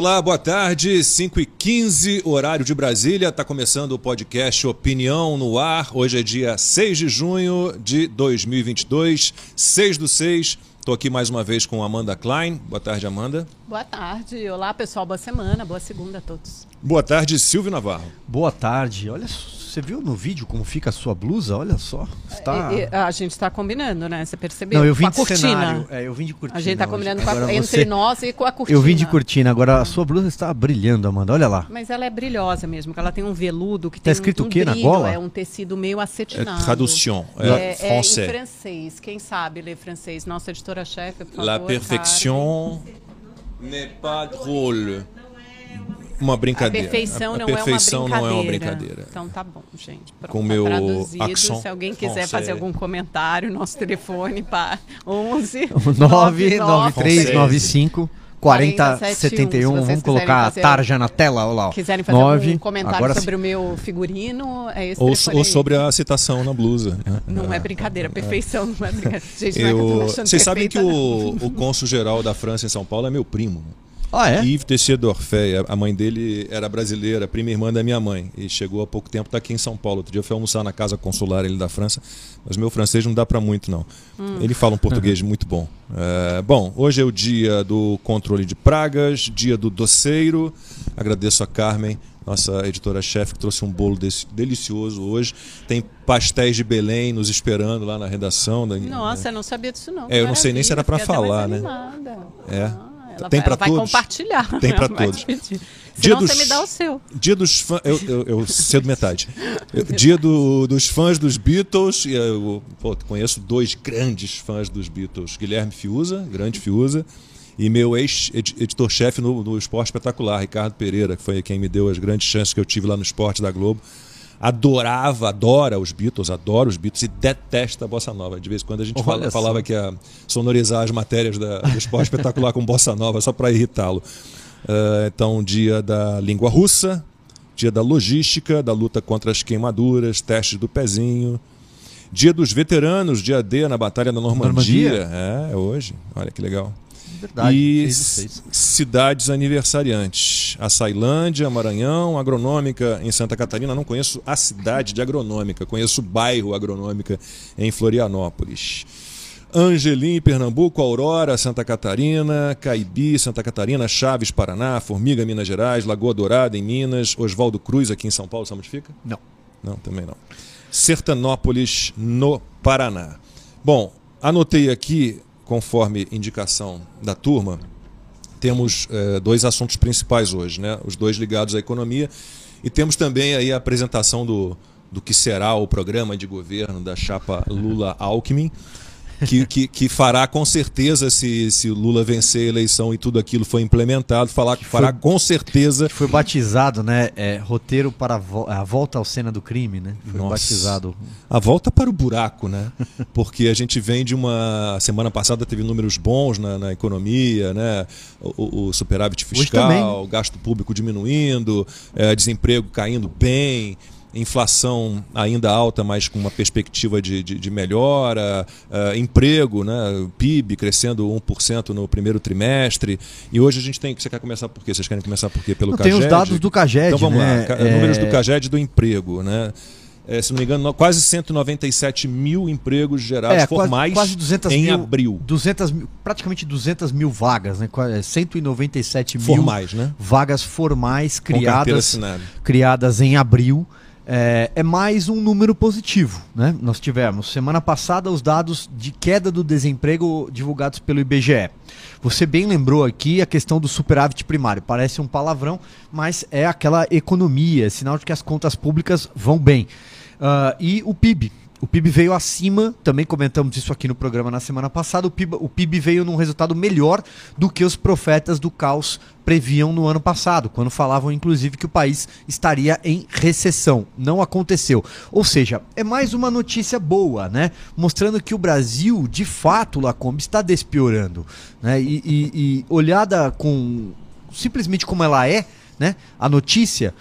Olá, boa tarde, 5 e 15 horário de Brasília. Está começando o podcast Opinião no Ar. Hoje é dia 6 de junho de 2022, 6 do 6. Estou aqui mais uma vez com Amanda Klein. Boa tarde, Amanda. Boa tarde. Olá, pessoal. Boa semana. Boa segunda a todos. Boa tarde, Silvio Navarro. Boa tarde. Olha, você viu no vídeo como fica a sua blusa? Olha só. Está... E- e- a gente está combinando, né? Você percebeu? Não, eu vim com a de cortina. cenário. É, eu vim de cortina. A gente está combinando com a- entre você- nós e com a cortina. Eu vim de cortina. Agora a sua blusa está brilhando, Amanda. Olha lá. Mas ela é brilhosa mesmo, porque ela tem um veludo que Tá tem escrito um, um o quê na brilho, gola? É um tecido meio É acetinado. tradução, É, é, é em francês. Quem sabe ler francês? Nossa editora-chefe, por favor. La perfection n'est pas drôle. Uma A brincadeira. perfeição, A não, perfeição é uma não é uma brincadeira. brincadeira. Então tá bom, gente. Pronto, Com tá meu traduzido. accent Se alguém quiser français. fazer algum comentário, nosso telefone para 11 99395 4071. Vamos colocar a tarja na tela. Olha lá. quiserem fazer Nove. algum comentário Agora sobre sim. o meu figurino, é esse Ou, ou sobre a citação na blusa. né? Não é brincadeira, perfeição não é brincadeira. Gente, não é que eu tô Eu, vocês sabem que o, o cônsul-geral da França em São Paulo é meu primo. Né? Ah, é? Yves Teixeira d'Orfé, a mãe dele era brasileira, prima irmã da minha mãe, e chegou há pouco tempo, está aqui em São Paulo. Outro dia eu fui almoçar na casa consular ele da França, mas meu francês não dá para muito não. Ele fala um português muito bom. É, bom, hoje é o dia do controle de pragas, dia do doceiro. Agradeço a Carmen, nossa editora-chefe, que trouxe um bolo desse, delicioso hoje. Tem pastéis de Belém nos esperando lá na redação. Da, Nossa, eu não sabia disso não. É, eu não sei nem se era até falar, né? animada. É. Ah, ela Tem vai, pra ela vai todos? compartilhar. Tem vai todos. Dia dos- você me dá o seu. Dia dos fãs. Eu, eu, eu cedo metade. Dia do- dos fãs dos Beatles. Eu pô, conheço dois grandes fãs dos Beatles: Guilherme Fiuza, grande Fiuza, e meu ex-editor-chefe no, no Esporte Espetacular, Ricardo Pereira, que foi quem me deu as grandes chances que eu tive lá no esporte da Globo. Adorava, adora os Beatles, adora os Beatles e detesta a bossa nova. De vez em quando a gente fala- falava que ia sonorizar as matérias da- do esporte espetacular com bossa nova só para irritá-lo. Ah, então, dia da língua russa, dia da logística, da luta contra as queimaduras, testes do pezinho. Dia dos veteranos, dia D na Batalha da Normandia. Normandia? É, é hoje. Olha que legal. Verdade. e cidades aniversariantes. Açailândia, Maranhão, Agronômica em Santa Catarina. Não conheço a cidade de Agronômica, conheço o bairro Agronômica em Florianópolis. Angelim, Pernambuco, Aurora, Santa Catarina, Caibi, Santa Catarina, Chaves, Paraná, Formiga, Minas Gerais, Lagoa Dourada, em Minas, Oswaldo Cruz, aqui em São Paulo, sabe onde fica? Não. Não, também não. Sertanópolis, no Paraná. Bom, anotei aqui, conforme indicação da turma, temos eh, dois assuntos principais hoje, né? Os dois ligados à economia e temos também aí a apresentação do, do que será o programa de governo da chapa Lula-Alckmin, que, que, que fará com certeza, se, se o Lula vencer a eleição e tudo aquilo for implementado, falar, fará com certeza Que foi batizado, né? é, roteiro para a, vo- a volta ao cena do crime, né? Foi Nossa. batizado. A volta para o buraco, né? Porque a gente vem de uma. Semana passada teve números bons na, na economia, né? O, o- superávit fiscal, o gasto público diminuindo, eh, desemprego caindo bem. Inflação ainda alta, mas com uma perspectiva de, de, de melhora, eh, emprego, né? PIB crescendo 1% no primeiro trimestre. E hoje a gente tem. Você quer começar por quê? Vocês querem começar por quê? Pelo Não, tem os CAGED? dados do CAGED, Então vamos né? lá, É, números do CAGED do emprego, né? É, se não me engano, no- quase 197 mil empregos gerados É, quase- formais quase 200 em mil- abril. 200 mil, praticamente 200 mil vagas, né? Qua- é, 197 mil Formais, né? vagas formais criadas, criadas em abril. É, é mais um número positivo. Né? Nós tivemos semana passada os dados de queda do desemprego divulgados pelo IBGE. Você bem lembrou aqui a questão do superávit primário. Parece um palavrão, mas é aquela economia, é sinal de que as contas públicas vão bem. Ah, e o PIB. O PIB veio acima, também comentamos isso aqui no programa na semana passada. O PIB, o PIB veio num resultado melhor do que os profetas do caos previam no ano passado, quando falavam inclusive que o país estaria em recessão. Não aconteceu. Ou seja, é mais uma notícia boa, né? Mostrando que o Brasil, de fato, Lacombe, está despiorando. Né? E, e- e olhada com simplesmente como ela é, né? A notícia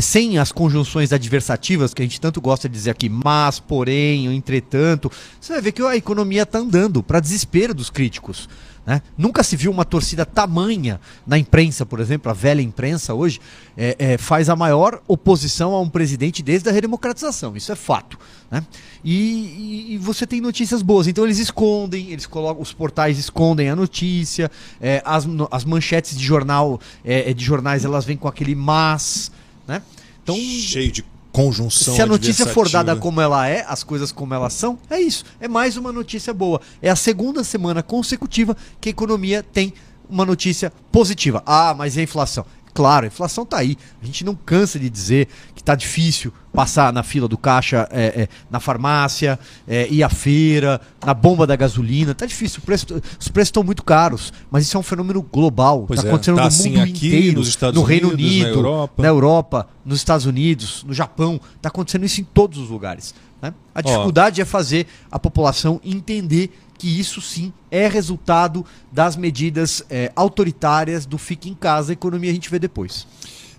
sem as conjunções adversativas que a gente tanto gosta de dizer aqui, mas, porém, entretanto, você vai ver que a economia está andando para desespero dos críticos. Né? Nunca se viu uma torcida tamanha na imprensa, por exemplo, a velha imprensa hoje é, é, faz a maior oposição a um presidente desde a redemocratização, isso é fato. Né? E, e, e, você tem notícias boas, então eles escondem, eles colocam, os portais escondem a notícia, é, as, as manchetes de jornal, é, é, de jornais elas vêm com aquele mas, né? Então, cheio de conjunção. Se a notícia for dada como ela é, as coisas como elas são, é isso. É mais uma notícia boa. É a segunda semana consecutiva que a economia tem uma notícia positiva. Ah, mas e a inflação? Claro, a inflação está aí. A gente não cansa de dizer que está difícil passar na fila do caixa, é, é, na farmácia, é, ir à feira, na bomba da gasolina. Está difícil. Preço, os preços estão muito caros, mas isso é um fenômeno global. Está é, acontecendo tá no assim mundo aqui, inteiro, nos Estados no Unidos, Reino Unido, na Europa. na Europa, nos Estados Unidos, no Japão. Está acontecendo isso em todos os lugares. Né? A dificuldade Ó. é fazer a população entender que isso sim é resultado das medidas é, autoritárias do fique em casa, a economia a gente vê depois.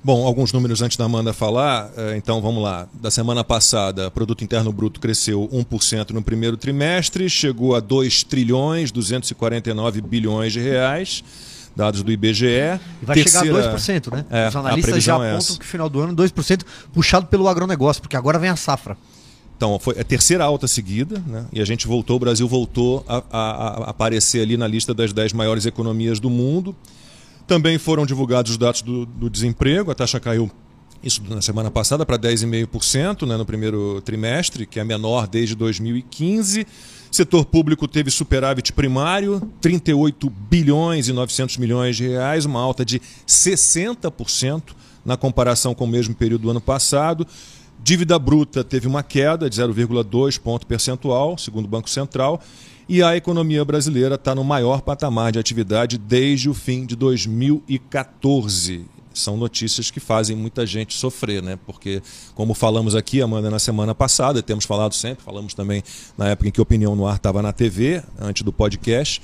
Bom, alguns números antes da Amanda falar, é, então vamos lá. Da semana passada, produto interno bruto cresceu 1% no primeiro trimestre, chegou a 2 trilhões 249 bilhões de reais dados do IBGE. E vai Terceira... chegar a 2%, né? É, Os analistas já é apontam que no final do ano 2% puxado pelo agronegócio, porque agora vem a safra. Então, foi a terceira alta seguida, né? e a gente voltou, o Brasil voltou a, a, a, aparecer ali na lista das 10 maiores economias do mundo. Também foram divulgados os dados do, do desemprego, a taxa caiu isso na semana passada para 10,5% né, no primeiro trimestre, que é a menor desde 2015. Setor público teve superávit primário, 38 bilhões e 900 milhões de reais, uma alta de 60% na comparação com o mesmo período do ano passado. Dívida bruta teve uma queda de 0,2 ponto percentual, segundo o Banco Central, e a economia brasileira está no maior patamar de atividade desde o fim de 2014. São notícias que fazem muita gente sofrer, né? Porque, como falamos aqui, Amanda, na semana passada, temos falado sempre, falamos também na época em que Opinião no Ar estava na TV, antes do podcast,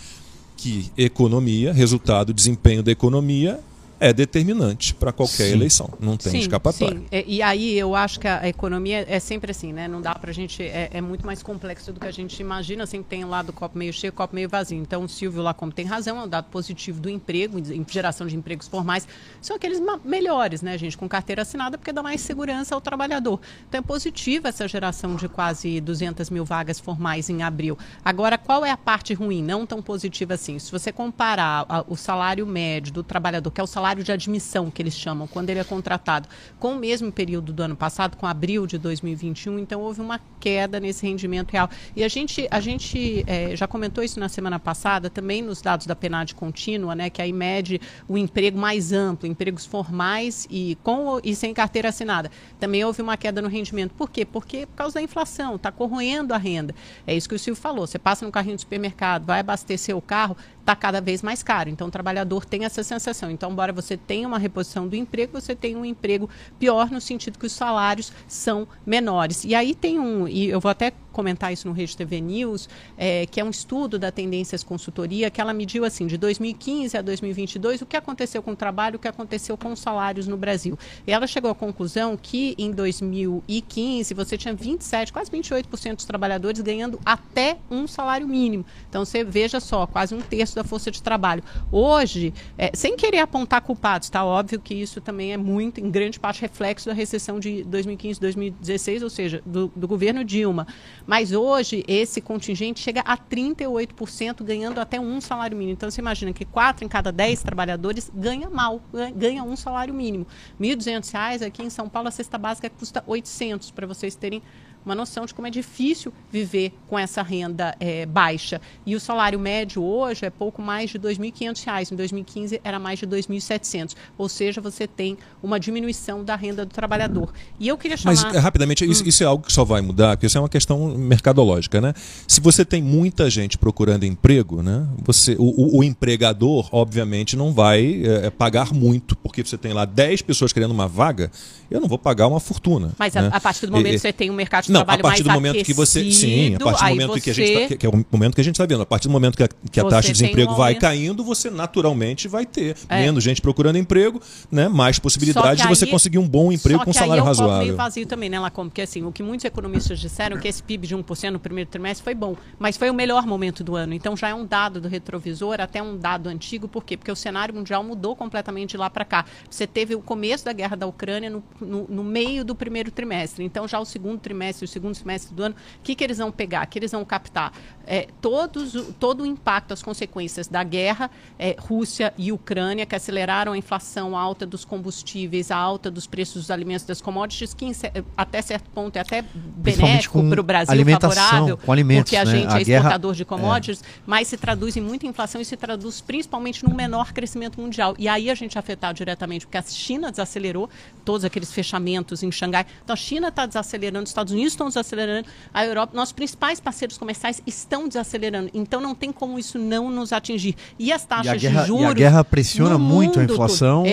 que economia, resultado, desempenho da economia é determinante para qualquer sim. eleição. Não tem sim, escapatória. Sim. E, e, aí eu acho que a economia é sempre assim, né? Não dá para a gente. É, é, muito mais complexo do que a gente imagina. Sempre tem lá do copo meio cheio, copo meio vazio. Então o Silvio lá como tem razão, é um dado positivo do emprego, geração de empregos formais. São aqueles melhores, né, gente? Com carteira assinada, porque dá mais segurança ao trabalhador. Então é positiva essa geração de quase 200 mil vagas formais em abril. Agora, qual é a parte ruim? Não tão positiva assim. Se você comparar a, o salário médio do trabalhador, que é o salário salário de admissão, que eles chamam, quando ele é contratado, com o mesmo período do ano passado, com abril de 2021, então houve uma queda nesse rendimento real. E a gente, a gente é, já comentou isso na semana passada, também nos dados da PNAD contínua, né, que aí mede o emprego mais amplo, empregos formais e com e sem carteira assinada. Também houve uma queda no rendimento. Por quê? Porque por causa da inflação, está corroendo a renda. É isso que o Silvio falou. Você passa no carrinho do supermercado, vai abastecer o carro, está cada vez mais caro. Então, o trabalhador tem essa sensação. Então, embora você tenha uma reposição do emprego, você tem um emprego pior no sentido que os salários são menores. E aí tem um, e eu vou até comentar isso no Rede TV News, é, que é um estudo da Tendências Consultoria, que ela mediu assim, de 2015 a 2022, o que aconteceu com o trabalho, o que aconteceu com os salários no Brasil. E ela chegou à conclusão que em 2015 você tinha 27, quase 28% dos trabalhadores ganhando até um salário mínimo. Então você veja só, quase um terço da força de trabalho. Hoje, é, sem querer apontar culpados, está óbvio que isso também é muito, em grande parte, reflexo da recessão de 2015, 2016, ou seja, do, do governo Dilma. Mas hoje esse contingente chega a 38%, ganhando até um salário mínimo. Então você imagina que 4 em cada 10 trabalhadores ganha mal, ganha um salário mínimo. R$ 1.200 aqui em São Paulo a cesta básica custa 800, para vocês terem uma noção de como é difícil viver com essa renda é, baixa. E o salário médio hoje é pouco mais de R$ 2.500. Em 2015 era mais de R$ 2.700. Ou seja, você tem uma diminuição da renda do trabalhador. E eu queria chamar... Mas, rapidamente, hum. isso, isso, é algo que só vai mudar, porque isso é uma questão mercadológica, né? Se você tem muita gente procurando emprego, né? Você, o, o, empregador, obviamente, não vai é, pagar muito, porque você tem lá 10 pessoas querendo uma vaga, eu não vou pagar uma fortuna. Mas né? a, a, partir do momento que você tem um mercado de Não, trabalho a partir mais do momento que você. Sim, a partir do aí momento que a gente. você- tá- que, que é o momento que a gente está vendo. A partir do momento que a, que a Você taxa de desemprego um vai aumento. caindo, você naturalmente vai ter É. menos gente procurando emprego, né? mais possibilidade de Só você aí- conseguir um bom emprego Só com aí salário é um copo razoável. meio vazio também, né, Lacombe? Porque assim, o que muitos economistas disseram é que esse PIB de 1% no primeiro trimestre foi bom, mas foi o melhor momento do ano. Então já é um dado do retrovisor, até um dado antigo, por quê? Porque o cenário mundial mudou completamente de lá para cá. Você teve o começo da guerra da Ucrânia no, no- no meio do primeiro trimestre. Então já o segundo trimestre, o segundo semestre do ano, o que, que eles vão pegar? Que eles vão captar? É, todos, o- todo o impacto, as consequências da guerra, é, Rússia e Ucrânia, que aceleraram a inflação a alta dos combustíveis, a alta dos preços dos alimentos, das commodities, que até certo ponto é até benéfico para o Brasil, favorável, com alimentos, porque a né? gente A é guerra- exportador de commodities, mas se traduz em muita inflação e se traduz principalmente num menor crescimento mundial. E aí a gente é afetado diretamente, porque a China desacelerou todos aqueles fechamentos em Xangai. Então a China está desacelerando, os Estados Unidos estão desacelerando, a Europa, nossos principais parceiros comerciais estão desacelerando. Então não tem como isso não nos atingir. E as E taxas a guerra, de juros. e a guerra pressiona muito a inflação,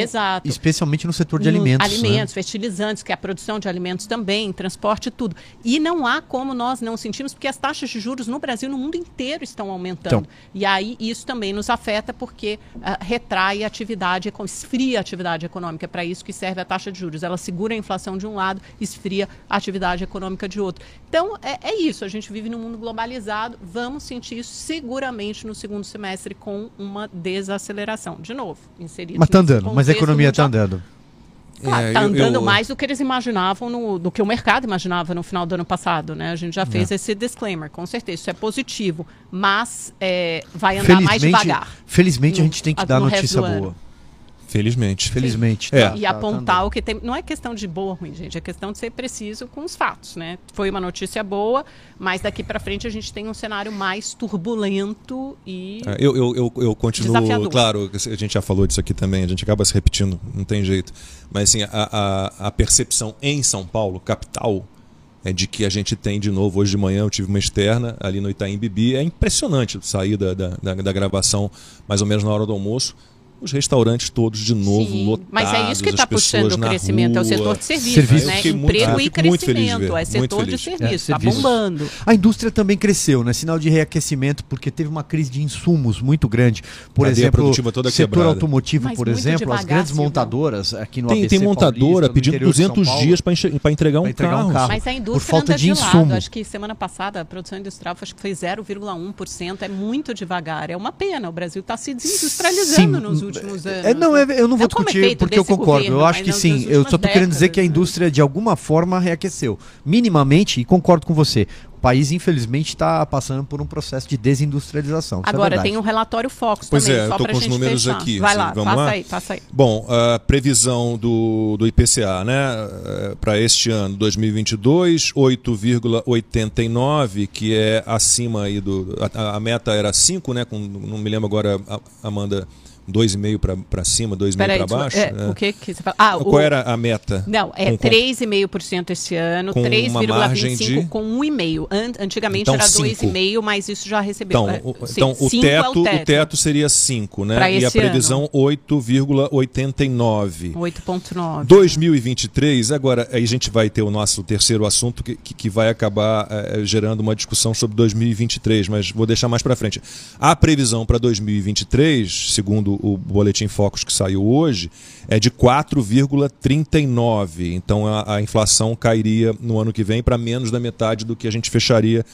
especialmente no setor de No- alimentos. né? Alimentos, fertilizantes, que é a produção de alimentos também, transporte e tudo. E não há como nós não sentirmos, porque as taxas de juros no Brasil e no mundo inteiro estão aumentando. Então. E aí isso também nos afeta porque ah, retrai a atividade, esfria a atividade econômica. É para isso que serve a taxa de juros. Ela segura a inflação de um lado, esfria a atividade econômica de outro. Então é, é isso, a gente vive num mundo globalizado, vamos sentir isso seguramente no segundo semestre com uma desaceleração. De novo, inserido Mas tá nesse andando, mas a economia está andando. Claro, É, tá eu- andando eu- mais do que eles imaginavam, no- do que o mercado imaginava no final do ano passado, né? A gente já fez esse disclaimer, com certeza, isso é positivo, mas é, vai andar mais devagar. felizmente a no- gente tem que dar notícia do ano. Felizmente. Felizmente. É. tá- E tá- tá apontar andando. o que tem. Não é questão de boa ou ruim, gente, é questão de ser preciso com os fatos, né? Foi uma notícia boa, mas daqui para frente a gente tem um cenário mais turbulento e. É, Eu, eu, eu, eu continuo, Desafiador. claro, a gente já falou disso aqui também, a gente acaba se repetindo, não tem jeito. Mas assim, a, a, a percepção em São Paulo, capital, é de que a gente tem de novo, hoje de manhã eu tive uma externa ali no Itaim Bibi, é impressionante sair da, da, da, da gravação mais ou menos na hora do almoço. Os restaurantes todos de novo Sim, lotados. mas é isso que está as puxando o crescimento, é o rua. setor de serviços, Serviço. né? Muito- Emprego e crescimento, ver, é muito setor de feliz. serviço, É, está serviços. bombando. A indústria também cresceu, né? Sinal de reaquecimento, porque teve uma crise de insumos muito grande. Por Cadeia exemplo, setor quebrada. automotivo, Mas por exemplo, as devagar, grandes Silvão. montadoras aqui no Tem, ABC tem montadora Paulista, pedindo interior de São 200 Paulo, dias para entregar um entregar um carro. carro. Mas a por indústria falta anda de de lado. insumo. Acho que semana passada a produção industrial acho que foi 0,1%. É muito devagar. É uma pena. O Brasil está se desindustrializando Sim, nos últimos anos. É, não, é, eu não vou É é discutir porque eu concordo. governo, eu acho que sim. Eu só tô querendo dizer que a né? indústria de alguma forma reaqueceu. Minimamente, e concordo com você. O país, infelizmente, está passando por um processo de desindustrialização. É Agora, verdade. tem um relatório Focus Pois também, é, eu só com os gente números fechar. aqui, Vai assim, lá, vamos passa lá? aí, passa aí. Bom, a previsão do, do IPCA, né, para este ano, 2022, 8,89, que é acima aí do. A, a meta era 5, né? Com, não me lembro agora, a- Amanda, 2,5 para cima, 2,5 Peraí, para baixo. é, né? o que que você fala? Ah, Qual o, era a meta? Não, é Com- com- 3,5% esse ano, com uma margem 3,25% de- com 1,5%. An antigamente Então, era cinco. 2,5%, mas isso já recebeu. Então, é, o, sim, então o, cinco é teto, o teto seria 5, Pra né? E a previsão 8,89. 8,9%. 2023, agora aí a gente vai ter o nosso terceiro assunto que, que, que vai acabar eh, gerando uma discussão sobre 2023, mas vou deixar mais para frente. A previsão para 2023, segundo o boletim Focus que saiu hoje, é de 4,39. Então a, a inflação cairia no ano que vem para menos da metade do que a gente fecharia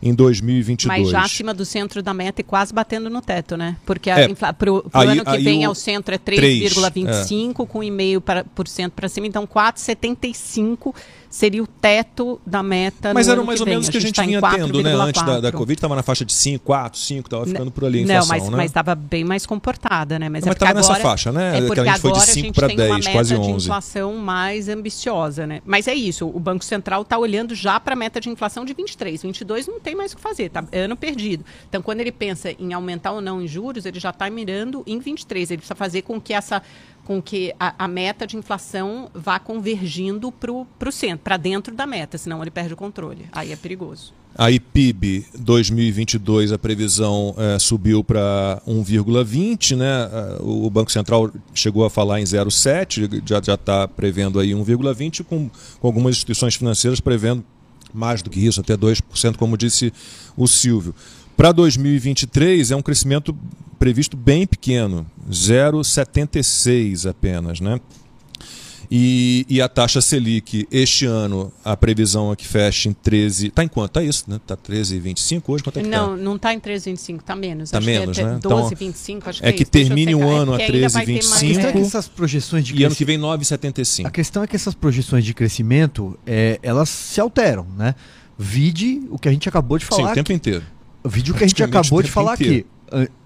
em 2022. Mas já acima do centro da meta e quase batendo no teto, né? Porque É, para o ano que vem o- ao centro é três, 3,25 com 1,5% para cima, então 4,75 seria o teto da meta Mas era mais ou menos o que a gente tá vinha tendo, né? Antes da, da 4,4. Covid, estava na faixa de 5, 4, 5, estava ficando por ali a Não, inflação, mas né? mas estava bem mais comportada, né? Mas, Não, é mas porque tava nessa faixa, né? É Que porque a gente foi de agora a 5 gente pra tem uma 10, meta quase de 11. inflação mais ambiciosa, né? Mas é isso, o Banco Central está olhando já para a meta de inflação de 23. 22 não tem mais o que fazer, tá ano perdido. Então, quando ele pensa em aumentar ou não em juros, ele já está mirando em 23. Ele precisa fazer com que essa com que a, a meta de inflação vá convergindo para o centro, para dentro da meta, senão ele perde o controle. Aí é perigoso. Aí PIB 2022 a previsão eh, subiu para 1,20, né? Eh, O Banco Central chegou a falar em 0,7, já já está prevendo aí 1,20 com, com algumas instituições financeiras prevendo mais do que isso, até 2%, como disse o Silvio. Para 2023 é um crescimento previsto bem pequeno, 0,76 apenas, né? E, e, a taxa Selic, este ano, a previsão é que feche em 13. Está em quanto? Está isso, né? Está 13,25 hoje? Quanto é que Não, tá? não está em 13,25, está menos. Está menos, que é né? 12,25, então, acho que é, é que isso. termine Deixa eu o ano É a que ainda vai ter mais- 13,25 A questão é que É. essas projeções de e ano que crescimento- vem 9,75. A questão é que essas projeções de crescimento, é, elas se alteram, né? Vide o que a gente acabou de Sim, falar o tempo aqui. inteiro. O que a gente acabou de falar inteiro. aqui.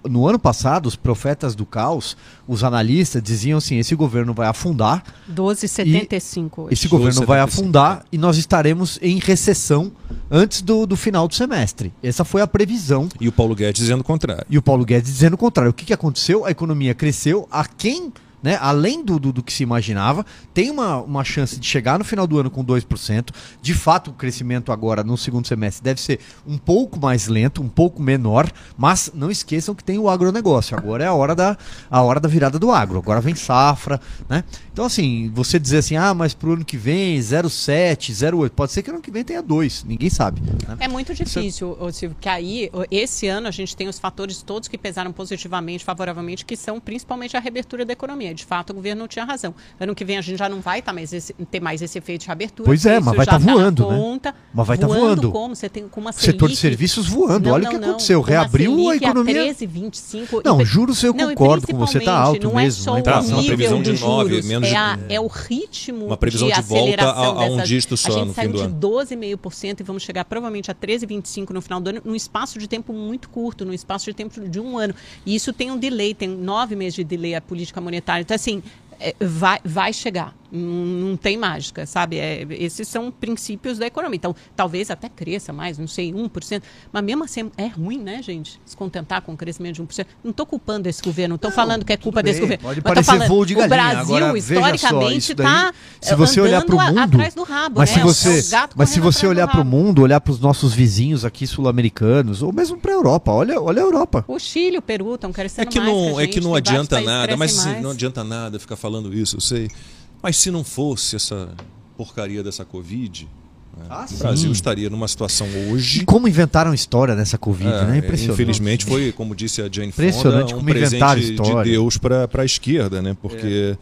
No ano passado, os profetas do caos, os analistas diziam assim: esse governo vai afundar, 12,75 hoje. esse governo vai 75, afundar e nós estaremos em recessão antes do, do final do semestre. Essa foi a previsão. E o Paulo Guedes dizendo o contrário. E o Paulo Guedes dizendo o contrário. O que, que aconteceu? A economia cresceu a quem, né, além do, do, do que se imaginava, tem uma, uma chance de chegar no final do ano com 2%. De fato, o crescimento agora no segundo semestre deve ser um pouco mais lento, um pouco menor, mas não esqueçam que tem o agronegócio. Agora é a hora da, a hora da virada do agro. Agora vem safra, né? Então, assim, você dizer assim, ah, mas pro ano que vem 0,7, 0,8, pode ser que ano que vem tenha 2, ninguém sabe. né? É muito difícil, ô, Silvio, que aí, esse ano, a gente tem os fatores todos que pesaram positivamente, favoravelmente, que são principalmente a reabertura da economia. De fato, o governo não tinha razão. Ano que vem a gente já não vai tá mais esse- ter mais esse efeito de reabertura. Pois é, isso mas vai já tá tá voando, né? conta. Mas vai tá voando. como? Você tem com uma O setor de Selic- serviços voando, Não, olha não, o que não. aconteceu. Reabriu a Selic economia. 13, 25, Não, e- juros eu Não, concordo com você, tá principalmente, alto não é mesmo. só a o inflação. Uma previsão de dos nove, juros, menos de- é, a- é o ritmo Uma previsão de volta aceleração a- a um dessas- dígito só A gente saiu de ano. 12,5% e vamos chegar provavelmente a 13,25% no final do ano, num espaço de tempo muito curto, num espaço de tempo de um ano. E isso tem um delay, tem nove meses de delay a política monetária. Então, assim, é, vai, vai chegar. Não, não tem mágica, sabe? É, esses são princípios da economia. Então, talvez até cresça mais, não sei, 1%. Mas mesmo assim, é ruim, né, gente? Se contentar com um crescimento de 1%. Não estou culpando esse governo, não estou falando que é culpa tudo desse bem, governo. pode Mas parecer falando, voo de o galinha. Brasil, Agora, historicamente, está se você olhar pro mundo, atrás do rabo, Mas né? se É o- você, é o mas se você olhar para o mundo, olhar para os nossos vizinhos aqui sul-americanos, ou mesmo para a Europa, olha, olha a Europa. O Chile, o Peru estão crescendo É que mais não, a é que não adianta nada, mas assim, mais. não adianta nada ficar falando isso, eu sei. Mas se não fosse essa porcaria dessa Covid, né, Ah, o sim. Brasil estaria numa situação E hoje. como inventaram história nessa Covid, É, né? Impressionante. Infelizmente foi, como disse a Jane Fonda, um presente de. Deus para a esquerda, né? Porque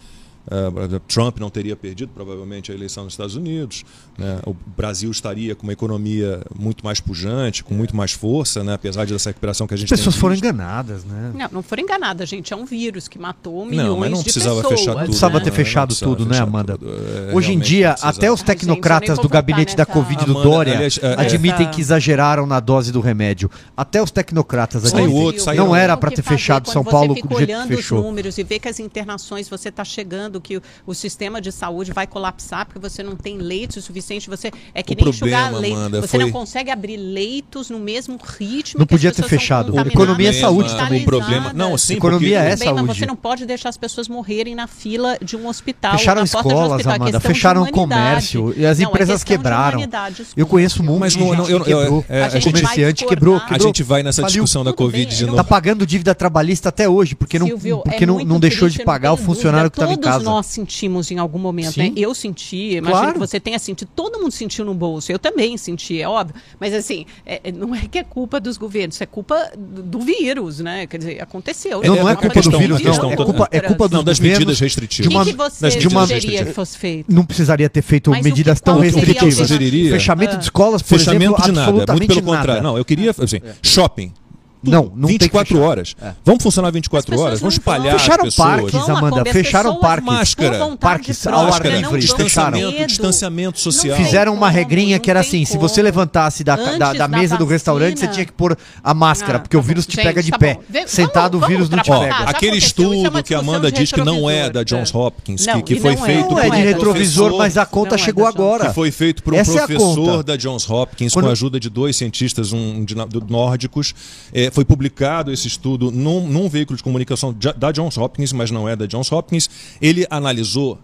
eh, Trump não teria perdido provavelmente a eleição nos Estados Unidos, né? o Brasil estaria com uma economia muito mais pujante, com muito mais força, né? apesar dessa recuperação que a As gente pessoas tem foram enganadas, né? Não, não foram enganadas, gente. É um vírus que matou milhões Não, mas não de precisava pessoas. fechar Não tudo. precisava né? ter Não fechado precisava tudo, né, fechar Amanda? tudo. É, Hoje em dia, até os tecnocratas do gabinete da Covid do Amanda, Dória aliás, é, é. admitem Essa- que exageraram na dose do remédio. Até os tecnocratas Saiu admitem. outro, saiu não era para ter fazer fechado São Paulo do jeito que olhando fechou. os números e vê que as internações você está chegando, que o, sistema de saúde vai colapsar porque você não tem leitos o suficiente. Você é que O nem problema, enxugar leite. Amanda, Você foi- não consegue abrir leitos no mesmo ritmo. Não que as podia ter fechado. Economia é saúde também. O problema, não, sim, Economia porque- é bem, mas saúde. você não pode deixar as pessoas morrerem na fila de um hospital. Fecharam na porta de um escolas, hospital. É Amanda, fecharam comércio e as Não, é empresas quebraram. Eu conheço um monte Mas de não- gente eu- que quebrou. eu- é, gente comerciante discordar. quebrou, A quebrou. gente vai nessa Faliu. discussão da Tudo bem, Covid de eu novo. Tá pagando dívida trabalhista até hoje, porque não, porque é não, muito não deixou de triste, pagar o funcionário que estava em casa. Todos nós sentimos em algum momento, Sim. né? Eu senti, imagino Claro. que você tenha sentido, todo mundo sentiu no bolso, eu também senti, é óbvio. Mas assim, é- é- não é que é culpa dos governos, é culpa do, vírus, né? Quer dizer, aconteceu. Não, não é culpa questão- do vírus, a questão não. É culpa, é culpa dos Não, das governos medidas O restritivas. de uma- que, que você das medidas sugeria que fosse feito? não precisaria ter feito Mas o medidas que- tão restritivas. Fechamento Ah. de escolas, por Fechamento exemplo, de nada, absolutamente muito pelo nada. contrário. Não, eu queria, assim, shopping. Tudo, Não, não tem que 24 fechar. horas. É. Vamos funcionar 24 As horas? Vamos espalhar Fecharam as pessoas. parques, Amanda, fecharam parques. Máscara. Parques ao ar livre, distanciamento Não social. Fizeram uma regrinha que era assim: se você levantasse da, da, da da mesa do restaurante, você tinha que pôr a máscara, Ah, porque o vírus te Gente, pega de tá pé. Sentado, vamos- o vírus não te pega. aquele isso é estudo que a Amanda de diz que não é da Johns Hopkins, que, foi feito por é um de é da retrovisor, professor- mas a conta chegou da Johns agora. que foi feito por um professor da Johns Hopkins com a ajuda de dois cientistas um, de, nórdicos. É, foi publicado esse estudo num, num veículo de comunicação da Johns Hopkins, mas não é da Johns Hopkins. Ele analisou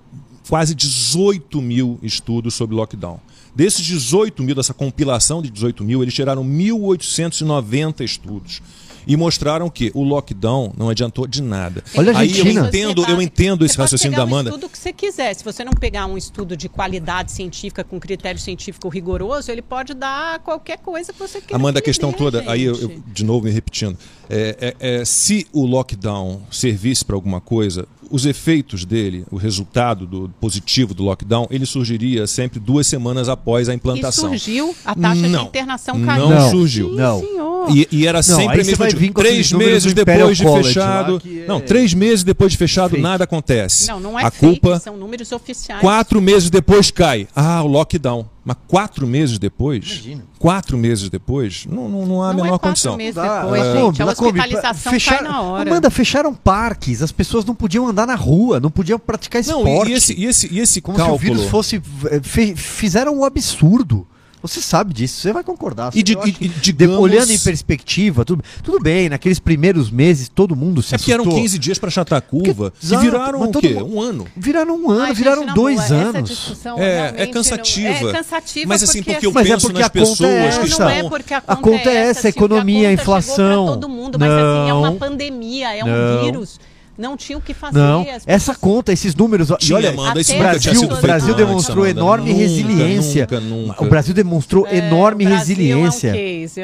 quase 18 mil estudos sobre lockdown. Desses 18 mil, dessa compilação de 18 mil, eles tiraram 1.890 estudos e mostraram que o lockdown não adiantou de nada. Olha Aí eu entendo, eu entendo esse raciocínio da Amanda. Um estudo que você quiser, se você não pegar um estudo de qualidade científica com critério científico rigoroso, ele pode dar qualquer coisa que você queira. Amanda, a questão toda, gente. aí eu, eu, de novo me repetindo, é, é, é se o lockdown servisse para alguma coisa, os efeitos dele, o resultado do positivo do lockdown, ele surgiria sempre duas semanas após a implantação. E surgiu a taxa não, de internação caiu. Não, não surgiu. Sim, não. Senhor. E, e era não, sempre mesmo de, três meses depois de fechado. É... Não, três meses depois de fechado, fake. nada acontece. Não, não é a fake, culpa, são números oficiais. Quatro meses depois cai. Ah, o lockdown. Mas quatro meses depois, Imagina. quatro meses depois, não, não, não há a é menor é condição. Meses depois, ah, gente, a hospitalização fechar, na hora. Amanda, fecharam parques, as pessoas não podiam andar na rua, não podiam praticar esporte. Não, e esse, e esse, e esse como cálculo... se o vírus fosse... Eh, fizeram um absurdo. Você sabe disso, você vai concordar. E, de, e, digamos... Olhando em perspectiva, tudo, tudo bem, naqueles primeiros meses todo mundo se é assustou. É porque eram 15 dias para chatar a curva porque, e viraram o quê? Um ano. Viraram um ano, Ai, viraram gente, dois boa, anos. É, é cansativa. Não... É cansativa Mas assim, porque, porque eu assim- penso é porque nas é pessoas é que estão... Não é porque a conta, a conta é essa, essa, assim, economia, a, a inflação. todo mundo, mas não, assim, é uma pandemia, é um não. vírus não tinha o que fazer. Não, pessoas... essa conta, esses números. Tinha, e olha, Amanda, isso Brasil, Brasil demonstrou enorme nunca, resiliência. Nunca, nunca. O Brasil demonstrou é, enorme o Brasil resiliência. É um case.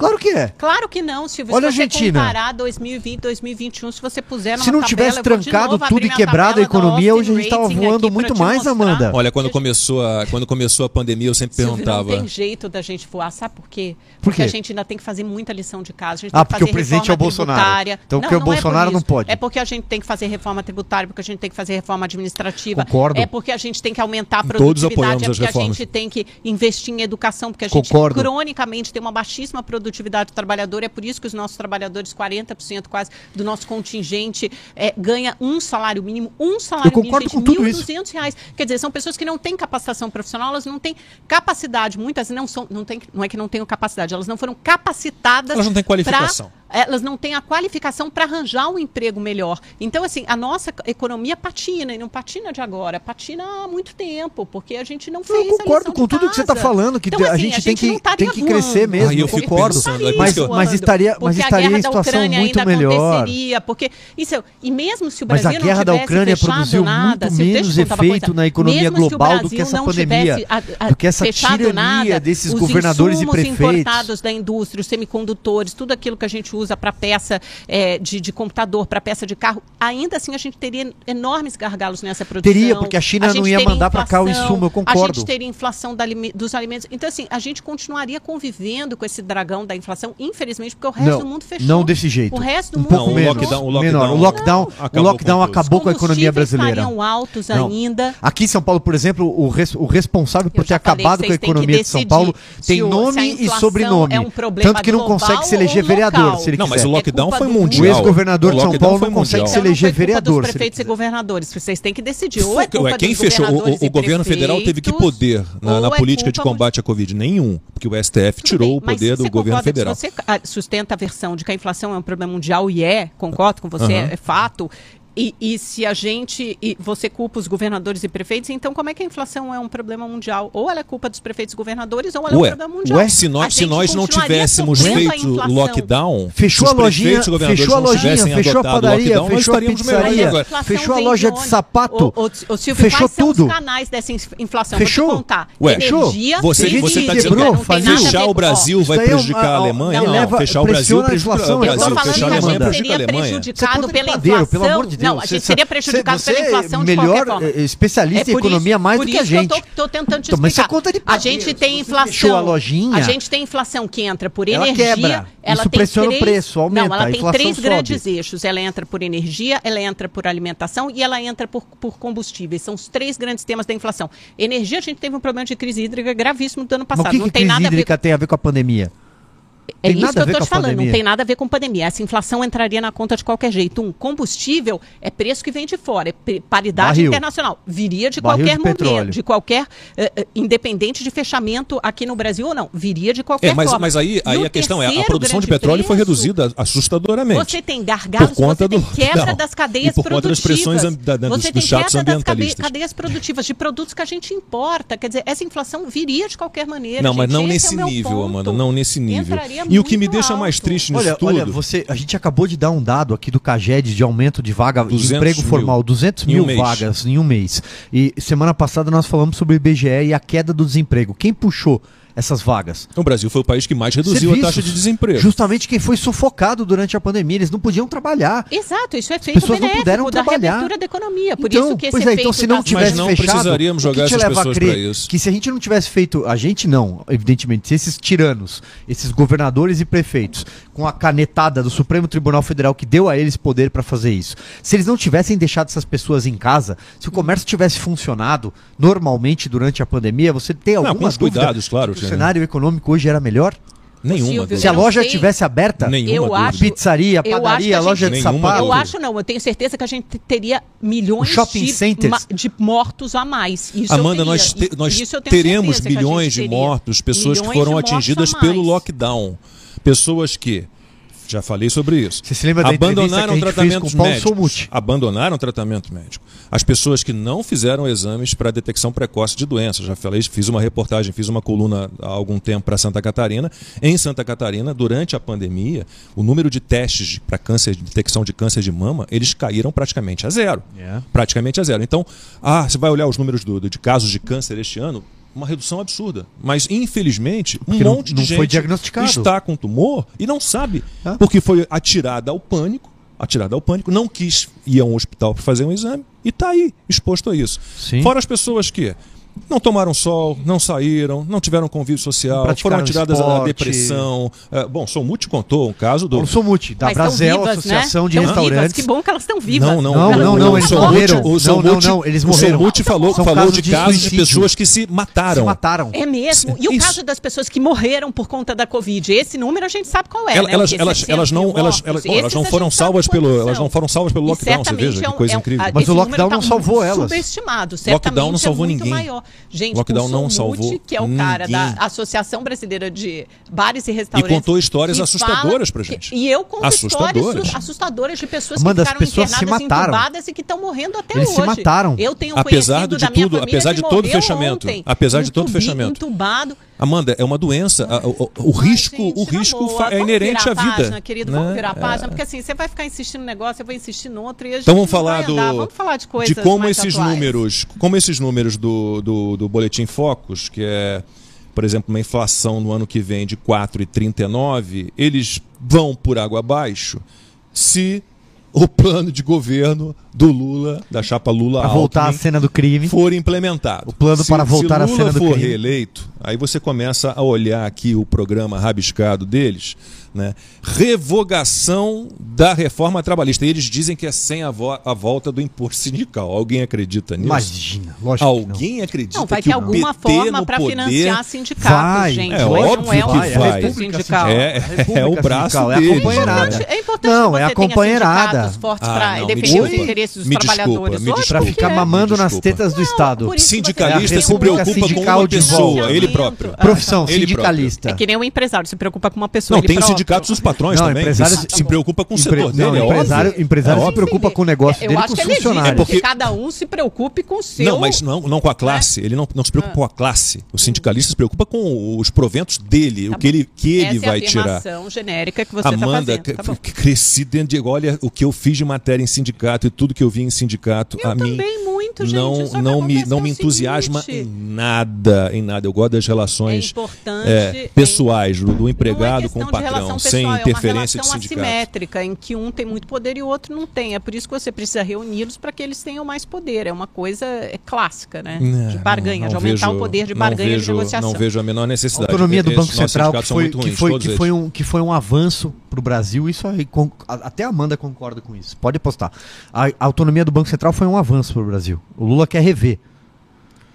Claro que é. Claro que não, Silvio. Olha se você Argentina. comparar 2020, 2021, se você puser numa Se não tivesse tabela, trancado tudo e quebrado a economia, hoje a gente estava voando muito mais, mostrar. Amanda. Olha, quando começou, a, quando começou a pandemia, eu sempre Silvio, perguntava... Não tem jeito da gente voar, sabe por quê? Por quê? Porque a gente ainda tem que fazer muita lição de casa. ah, porque o presidente é o Bolsonaro. Tributária. Então, não, porque não é o Bolsonaro é não pode. É porque a gente tem que fazer reforma tributária, porque a gente tem que fazer reforma administrativa. Concordo. É porque a gente tem que aumentar a produtividade, Todos apoiamos é porque a gente tem que investir em educação, porque a gente cronicamente tem uma baixíssima produtividade produtividade do trabalhador. É por isso que os nossos trabalhadores, 40% quase do nosso contingente, é, ganha um salário mínimo. Um salário mínimo, gente, 1.200 reais. Quer dizer, são pessoas que não têm capacitação profissional, elas não têm capacidade. Muitas não são, não, tem, não é que não tenham capacidade, elas não foram capacitadas. Elas não têm qualificação elas não têm a qualificação para arranjar um emprego melhor. Então, assim, a nossa economia patina, e não patina de agora, patina há muito tempo, porque a gente não fez Eu concordo com tudo casa. que você está falando, que então, assim, a, gente a, gente tem que, tem que crescer mesmo, ah, eu, concordo. Mas, mas estaria, mas estaria em situação muito melhor. Porque, isso, e mesmo se o Brasil mas a guerra da Ucrânia produziu nada, muito menos efeito coisa, na economia global do que essa pandemia, a, a, do que essa tirania nada, desses governadores e prefeitos. Os importados da indústria, os semicondutores, tudo aquilo que a gente usa usa para peça é, de, de, computador, para peça de carro, ainda assim a gente teria enormes gargalos nessa produção. Teria, porque a China a não ia mandar para cá o insumo, eu concordo. A gente teria inflação da, dos alimentos. Então, assim, a gente continuaria convivendo com esse dragão da inflação, infelizmente, porque o resto não, do mundo fechou. Não desse jeito. O resto do um mundo pouco menos. Lockdown, o lockdown. O lockdown, acabou, o lockdown com acabou com a economia brasileira. Os altos não. ainda. Aqui em São Paulo, por exemplo, o, res, o responsável por ter acabado com a economia de São Paulo tem nome e é sobrenome. É um tanto que não consegue se eleger vereador. Se ele não, quiser. Não, mas o lockdown é foi mundial. O ex-governador de São Paulo não consegue se então eleger vereador. Prefeitos e governadores, vocês têm que decidir. Ou é culpa quem fechou o, o governo federal teve que poder na, na é política de combate à Covid nenhum, porque o STF tirou o poder do governo federal. Se você ah, sustenta a versão de que a inflação é um problema mundial e é, concordo com você, é fato. E, e se a gente. E você culpa os governadores e prefeitos, então como é que a inflação é um problema mundial? Ou ela é culpa dos prefeitos e governadores, ou ela ué, é um problema mundial. Ué, se nós, se nós não tivéssemos feito o lockdown, fechou a lojinha, fechou a lojinha, fechou a padaria, lockdown, fechou a pizzaria, a fechou a loja de sapato, o, o, o Silvio, fechou tudo. os canais dessa inflação? Fechou? Ué, Energia, fechou? Você está dizendo que fechar o Brasil vai é prejudicar a Alemanha? Não, fechar o Brasil prejudicar a tá Alemanha. Fechar a Alemanha seria prejudicado pela inflação. Pelo amor de Deus. Não, a gente seria prejudicado você pela é inflação é melhor, de qualquer forma. É, é, especialista é em economia isso, mais do que a gente. Que eu estou tentando te então, explicar. Mas conta de padeiro, A gente tem inflação. A, lojinha, a gente tem inflação que entra por ela energia. Quebra. Ela isso tem pressiona três, o preço, aumenta. Não, ela tem três sobe. grandes eixos. Ela entra por energia, ela entra por alimentação e ela entra por, por combustíveis. São os três grandes temas da inflação. Energia, a gente teve um problema de crise hídrica gravíssimo do ano passado. Mas o que, que não tem nada hídrica a ver... tem a ver com a pandemia? é isso que eu estou te falando, pandemia. não tem nada a ver com pandemia. Essa inflação entraria na conta de qualquer jeito. Um combustível é preço que vem de fora, é paridade Barril. internacional. Viria de Barril qualquer de momento, petróleo. de qualquer. Uh, independente de fechamento aqui no Brasil ou não. Viria de qualquer é, mas, forma. Mas aí, aí a questão é: a produção de petróleo preço, foi reduzida assustadoramente. Você tem gargalos, por conta do, quebra das cadeias por produtivas. Das pressões da, da, você dos, dos chatos. Das cadeias produtivas de produtos que a gente importa. Quer dizer, essa inflação viria de qualquer maneira. Não, gente, mas não é nesse é nível, ponto. Amanda. Não nesse nível. Entraria seria E o que me deixa mais alto. triste nisso Olha, tudo. olha, você, a gente acabou de dar um dado aqui do CAGED de aumento de vaga de 200 emprego mil. formal, 200 Em um mil mês. vagas em um mês. E semana passada nós falamos sobre o IBGE e a queda do desemprego. Quem puxou essas vagas? O Brasil foi o país que mais reduziu Serviços. a taxa de desemprego. Justamente quem foi sufocado durante a pandemia. Eles não podiam trabalhar. Exato, isso é feito pessoas não puderam da trabalhar. reabertura da economia. Por então, isso que esse pois é, então se não tivesse Mas não fechado, precisaríamos jogar te essas leva a pessoas crer pra isso. Que se a gente não tivesse feito, a gente não, evidentemente, se esses tiranos, esses governadores e prefeitos, com a canetada do Supremo Tribunal Federal que deu a eles poder para fazer isso, se eles não tivessem deixado essas pessoas em casa, se o comércio tivesse funcionado normalmente durante a pandemia, você tem Não, alguma com os dúvida cuidados, claro. Cenário econômico hoje era melhor? Nenhuma. Silvio. Se a loja sei- tivesse aberta, Nenhuma acho- pizzaria, eu acho que padaria, a loja gente- de sapato. Eu acho não, eu tenho certeza que a gente teria milhões shopping de, centers. de mortos a mais. Isso Amanda, nós, te- nós teremos milhões gente de mortos, pessoas que foram atingidas pelo lockdown. Pessoas que, já falei sobre isso, Você se lembra da entrevista que abandonaram a tratamentos com médicos. Somuti? Abandonaram tratamento médico. As pessoas que não fizeram exames para detecção precoce de doenças. Já falei, fiz uma reportagem, fiz uma coluna há algum tempo para Santa Catarina. Em Santa Catarina, durante a pandemia, o número de testes para câncer, de detecção de câncer de mama, eles caíram praticamente a zero. Yeah. Praticamente a zero. Então, ah, você vai olhar os números do- de casos de câncer este ano, uma redução absurda. Mas, infelizmente, um Porque não- monte não de foi gente diagnosticado. está com tumor e não sabe. Ah. Porque foi atirada ao pânico, atirada ao pânico, não quis ir a um hospital para fazer um exame e está aí, exposto a isso. Sim. Fora as pessoas que não tomaram sol, não saíram, não tiveram convívio social, foram atiradas à depressão. É, bom, Somuti contou um caso do. Paulo Somuti, da Mas vivas, Associação né? de Tão Restaurantes. Vivas. Que bom que elas estão vivas. Não, não, Não, não, o- não, o eles morreram. O Não, Somuti, não, não, eles o morreram. Somuti falou, São falou casos de de casos de suicídio. pessoas que se mataram. Se mataram. É mesmo. E o Isso. caso das pessoas que morreram por conta da Covid? Esse número a gente sabe qual é. Ela- né? elas, elas, 60 elas não, elas, elas, elas não foram salvas pelo, elas não foram salvas pelo lockdown. Você veja é que um- coisa é incrível. Mas o lockdown número não tá salvou elas. Subestimado. Lockdown Certamente não salvou é ninguém. Gente, Lockdown o não salvou que é o cara da ninguém. Associação Brasileira de Bares e Restaurantes. contou histórias que assustadoras fala pra que- gente. E eu conto Assustadoras. histórias su- assustadoras de pessoas Amanda, que ficaram pessoas se internadas, mataram. entubadas e que estão morrendo até Eles hoje. se mataram. Eu tenho um Apesar conhecido de da minha tudo, família apesar que de todo fechamento, ontem, apesar de todo fechamento. Entubado. Amanda, é uma doença. O, o Ai, risco, gente, o risco boa, é vamos inerente à vida. Página, querido, vamos né? virar a É. página, porque assim, você vai ficar insistindo no negócio, eu vou insistir no outro e a gente Então vamos falar do. Vamos falar de coisas de como esses atuais. números, como esses números do, do, do boletim Focus, que é, por exemplo, uma inflação no ano que vem de 4,39, eles vão por água abaixo se o plano de governo do Lula, da chapa Lula Para voltar à cena do crime. for implementado. O plano para voltar à se cena Lula do for crime. reeleito, aí você começa a olhar aqui o programa rabiscado deles, né? Revogação da reforma trabalhista. E eles dizem que é sem a, vo- a volta do imposto sindical. Alguém acredita nisso? Imagina, lógico que não. Alguém acredita Não, vai que ter alguma PT forma para poder financiar sindicatos, Vai. gente. É Hoje óbvio não é que um vai. imposto É sindical. É, é o braço sindical, é a deles, companheirada. né? É importante Não, que é você a companheirada. tenha sindicatos fortes Ah, para defender os interesses dos Me trabalhadores. me. Pra ficar é. mamando nas tetas do Não, Estado. Sindicalista se um preocupa com sindical uma de pessoa, ele próprio. Profissão sindicalista. É que nem o empresário, se preocupa com uma pessoa. Não, ele próprio. Sindicatos dos patrões Não, também. que empresários- se, se preocupa com o Empre- setor não, dele, é empresário, óbvio. empresário É se preocupa com o negócio Eu dele com que os é funcionários. porque Porque- cada um se preocupe com o seu. Não, mas não, não com a classe. Ele não, não se preocupa com a classe. O sindicalista se preocupa com os proventos dele, Tá o que ele, que ele Essa vai é a tirar. genérica que você está Amanda, fazendo. Tá bom. c- cresci dentro de. Olha o que eu fiz de matéria em sindicato e tudo que eu vi em sindicato. Eu a mim muito, gente. não, não me, não me é entusiasma em nada, em nada. Eu gosto das É relações é, é pessoais, do, é empregado com o de relação pessoal, sem é uma interferência relação assimétrica, em que um tem muito poder e o outro não tem. É por isso que você precisa reuni-los para que eles tenham mais poder. É uma coisa é, clássica, né? de barganha, de aumentar o poder de barganha não e vejo, de negociação. Não vejo a menor A necessidade. autonomia do Banco Central que foi, muito que ruins, foi, que foi, um, que foi um avanço para o Brasil. Isso aí, a- até a Amanda concorda com isso. Pode apostar. A, a autonomia do Banco Central foi um avanço para o Brasil. O Lula quer rever.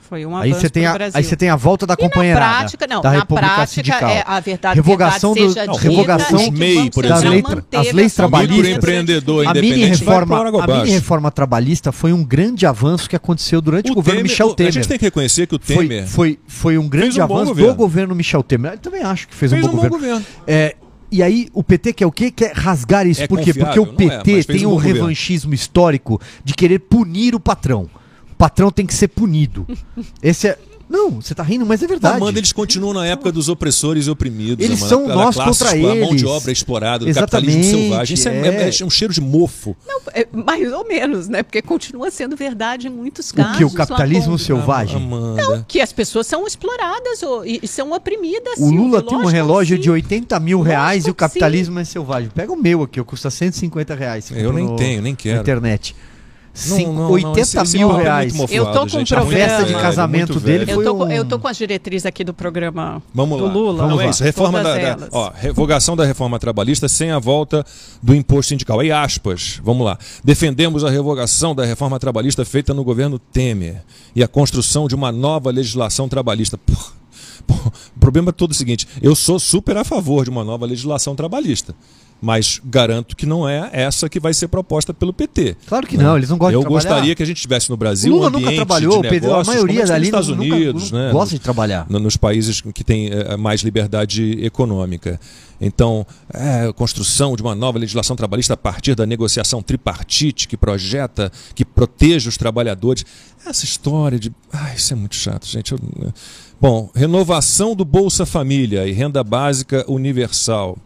Foi um aí avanço você tem a, Brasil. aí você tem a volta da E na companheirada prática, não, da na República prática, Sindical. é, a verdade, Revogação do- seja não, dita, revogação é o MEI, por exemplo. manteve As leis trabalhistas. Microempreendedor A mini, reforma, a mini reforma trabalhista foi um grande avanço que aconteceu durante o, governo Michel o- Temer. A gente tem que reconhecer que o foi, Temer foi, foi um grande um avanço governo. do governo Michel Temer. Eu também acho que fez, fez um bom governo. governo. É, e aí o PT quer o quê? Quer rasgar isso. É Por quê? Porque o é, PT fez tem um um revanchismo histórico de querer punir o patrão. O patrão tem que ser punido. Esse é, Não, você tá rindo, mas é verdade. Amanda, eles continuam na época dos opressores e oprimidos. Eles Amanda, são nós contra explo- A mão de eles. obra explorada, do Exatamente, capitalismo selvagem. Isso é, é. é- é um cheiro de mofo. Não, é mais ou menos, né? Porque continua sendo verdade em muitos casos. O que? O capitalismo selvagem? Amanda. Que as pessoas são exploradas ou, e, e são oprimidas. O Silvio, Lula tem um relógio de sim. 80 mil Lógico reais e o capitalismo é selvagem. Pega o meu aqui, custa 150 reais. Eu nem tenho, nem Na quero. internet. Não, Cinco- não, não, 80 esse- esse mil é reais. mofado, Eu tô com gente, um é festa de casamento muito dele. Eu tô, com, um- eu tô com as diretrizes aqui do programa Vamos do lá. Lula. Vamos lá. é isso. Reforma da, da- ó, revogação da reforma trabalhista sem a volta do imposto sindical. Aí aspas, vamos lá. Defendemos a revogação da reforma trabalhista feita no governo Temer e a construção de uma nova legislação trabalhista. Pô, pô, o problema é todo o seguinte: eu sou super a favor de uma nova legislação trabalhista. Mas garanto que não é essa que vai ser proposta pelo PT. Claro que não, eles não gostam Eu de trabalhar. gostaria que a gente tivesse no O Brasil um Lula ambiente nunca trabalhou, de a negócios, como maioria é dali nos Estados nunca- Unidos, não né? gosta de trabalhar. no- nos países que têm eh, mais liberdade econômica. Então, é, construção de uma nova legislação trabalhista a partir da negociação tripartite que projeta, que proteja os trabalhadores. Essa história de. Ai, isso é muito chato, gente. Eu- Bom, renovação do Bolsa Família e renda básica universal.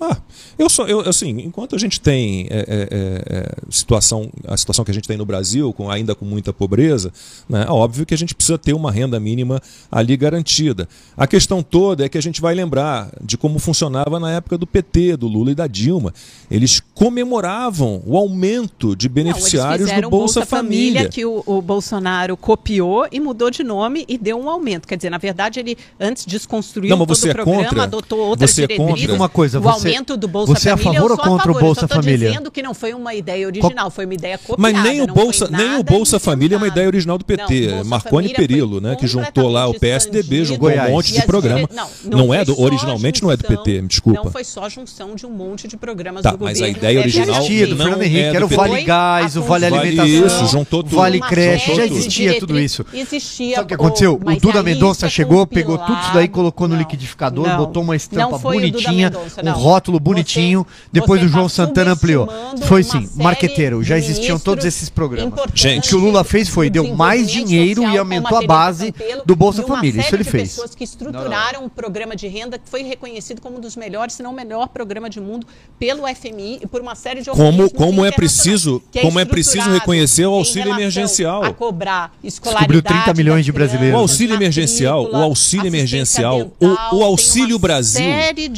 Ah, eu só, eu, assim, enquanto a gente tem é, é, é, situação, a situação que a gente tem no Brasil, com, ainda com muita pobreza, né, é óbvio que a gente precisa ter uma renda mínima ali garantida. A questão toda é que a gente vai lembrar de como funcionava na época do PT, do Lula e da Dilma. Eles comemoravam o aumento de Não, beneficiários eles fizeram do Bolsa, Família. que o, o Bolsonaro copiou e mudou de nome e deu um aumento. Quer dizer, na verdade, ele antes desconstruiu Não, mas todo você o é programa, contra? adotou outras Você é contra? uma coisa, você- aumento do Bolsa você é a Família, favor eu ou contra o favor. Bolsa eu Família? dizendo que não foi uma ideia original, foi uma ideia copiada. Mas nem o não Bolsa, nem o Bolsa Família é uma ideia original do PT. Não, o Marconi Família Perillo, né, que juntou lá o PSDB, juntou Goiás. um monte de programa. dire- Não, Não é do- originalmente não é do PT, me desculpa. Não foi só junção de um monte de programas Tá, do mas a governo. ideia É original existia, do não Fernando é Henrique, do era o. Vale Gás, o Vale Alimentação, isso, juntou o tudo. Vale Creche, já existia tudo isso. Existia Sabe o que aconteceu? O Duda Mendonça chegou, pegou tudo isso daí, colocou no Não, liquidificador, não. botou uma estampa Não o bonitinha, um não. Rótulo bonitinho, Você- depois você o João tá Santana ampliou. Foi sim, marqueteiro, já existiam todos esses programas. Gente, O que o Lula fez foi, deu mais desenvolvimento dinheiro e aumentou a base do Bolsa Família. Isso ele fez. pessoas que estruturaram um programa de renda que foi reconhecido como um dos melhores, se não o melhor programa de mundo pelo FMI e por uma série de Como, como é preciso, que como é preciso reconhecer o auxílio emergencial. A cobrar Descobriu 30 milhões de brasileiros. O auxílio emergencial, o auxílio emergencial, o, o auxílio Brasil,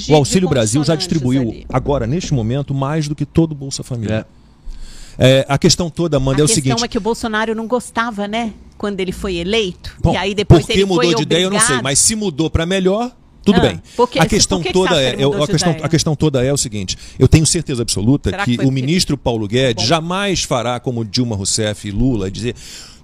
o auxílio Brasil já distribuiu agora neste momento mais do que todo o Bolsa Família. É, a questão toda, Amanda, a é o questão seguinte. é que o Bolsonaro não gostava, né? Quando ele foi eleito. Bom, e aí depois ele mudou de ideia, eu não sei, obrigado- mas se mudou para melhor, tudo Ah, bem. por que- a questão que toda é, que ele eu- a questão, a questão toda é o seguinte: eu tenho certeza absoluta Será que, que o porque- ministro Paulo Guedes Bom. jamais fará como Dilma Rousseff e Lula e dizer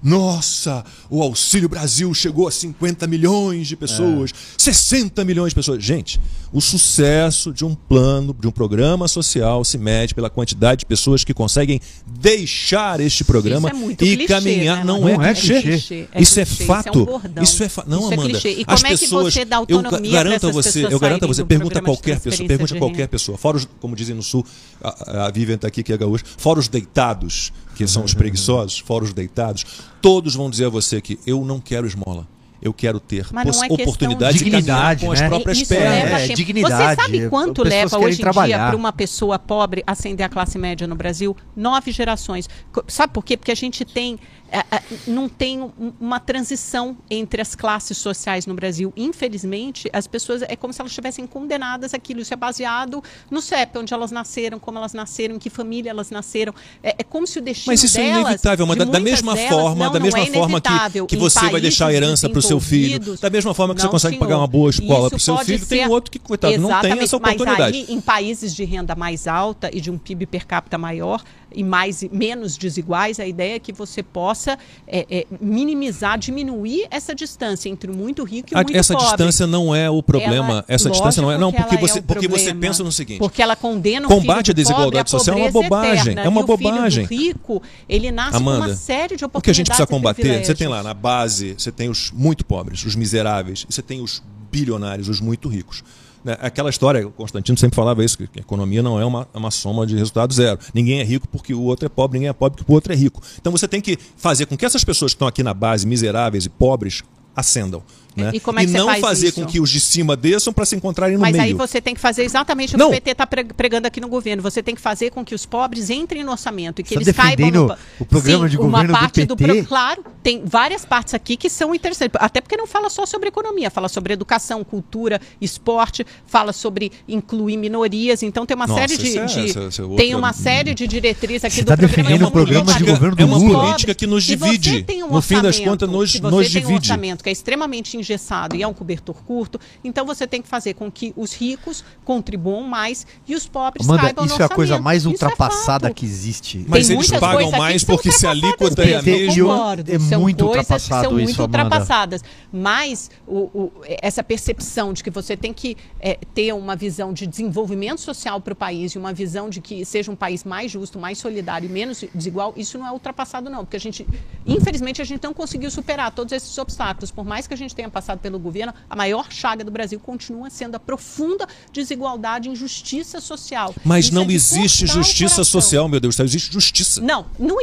nossa, o Auxílio Brasil chegou a 50 milhões de pessoas, 60 milhões de pessoas. Gente, o sucesso de um plano, de um programa social se mede pela quantidade de pessoas que conseguem deixar este programa Isso é muito e clichê, caminhar. né, Não, Não é é clichê. clichê. É Isso é clichê, fato. Isso é um bordão. Isso é fa... Não, Isso é Amanda. clichê. E as como é que pessoas, você dá eu autonomia garanto a você, eu garanto a você, pergunta a qualquer pessoa, pergunte a qualquer pessoa, fora os, como dizem no sul, a, a Vivian tá aqui que é gaúcha, fora os deitados, que são os preguiçosos, fora os deitados, todos vão dizer a você que eu não quero esmola. Eu quero ter Mas é oportunidade de de caminhar com as né? próprias Isso pernas. leva É, dignidade. Você sabe quanto Pessoas leva hoje em trabalhar. dia para uma pessoa pobre ascender a classe média no Brasil? Nove gerações. Sabe por quê? Porque a gente tem é, é, não tem um- uma transição entre as classes sociais no Brasil. Infelizmente, as pessoas é como se elas estivessem condenadas àquilo. Isso é baseado no CEP, onde elas nasceram, como elas nasceram, em que família elas nasceram. É, é como se o destino Mas isso é delas, inevitável, mas da, da mesma delas, forma, não, da mesma é forma que, que você vai deixar a herança para o seu filho, da mesma forma que você não, consegue pagar senhor. uma boa escola para o seu filho, tem ser- outro que, coitado, não tem Exatamente, essa oportunidade. Mas aí, em países de renda mais alta e de um PIB per capita maior e mais menos desiguais, a ideia é que você possa é, é, minimizar, diminuir essa distância entre o muito rico e o A- muito essa pobre. distância não é o problema. Ela- essa distância não é. Não, lógico porque você, é o porque você pensa no seguinte. Porque ela condena o Combate à do pobre desigualdade social é uma pobreza bobagem, eterna. é uma E o bobagem. do rico, ele nasce com Amanda, uma série de o que a gente precisa oportunidades combater, você tem lá na base, você tem os muito pobres, os miseráveis, você tem os bilionários, os muito ricos. Né? Aquela história, o Constantino sempre falava isso, que a economia não é uma, uma soma de resultado zero. Ninguém é rico porque o outro é pobre, ninguém é pobre porque o outro é rico. Então você tem que fazer com que essas pessoas que estão aqui na base, miseráveis e pobres, ascendam. Né? E como é que você não faz fazer isso? com que os de cima desçam para se encontrarem no Mas meio. aí você tem que fazer exatamente o Não. que o PT está pregando aqui no governo. Você tem que fazer com que os pobres entrem no orçamento e que Você tá eles caibam defendendo no... o programa de uma governo do parte PT? pro- Claro, tem várias partes aqui que são interessantes. Até porque não fala só sobre economia, fala sobre educação, cultura, esporte, fala sobre incluir minorias. Então tem uma Nossa, série de, é- de- é- é tem uma série de diretrizes aqui Você do tá programa. defendendo É o programa de governo do é uma Lula. política que nos divide. um no fim das contas, nos, nos tem um divide. orçamento que é extremamente engessado e é um cobertor curto, então você tem que fazer com que os ricos contribuam mais e os pobres Amanda, caibam no isso é a coisa mais Isso é ultrapassada fato. que existe. Mas Tem eles pagam mais que são porque se a ultrapassadas alíquota é a mesma. concordo. É São muito coisas que ultrapassado são isso, muito ultrapassadas. Mas o- o- essa percepção de que você tem que é, ter uma visão de desenvolvimento social para o país e uma visão de que seja um país mais justo, mais solidário e menos desigual, isso não é ultrapassado não, porque a gente, infelizmente, a gente não conseguiu superar todos esses obstáculos. Por mais que a gente tenha passado pelo governo, a maior chaga do Brasil continua sendo a profunda desigualdade e injustiça social. Mas Isso não é existe justiça social, meu Deus, do céu, existe justiça. Não, não.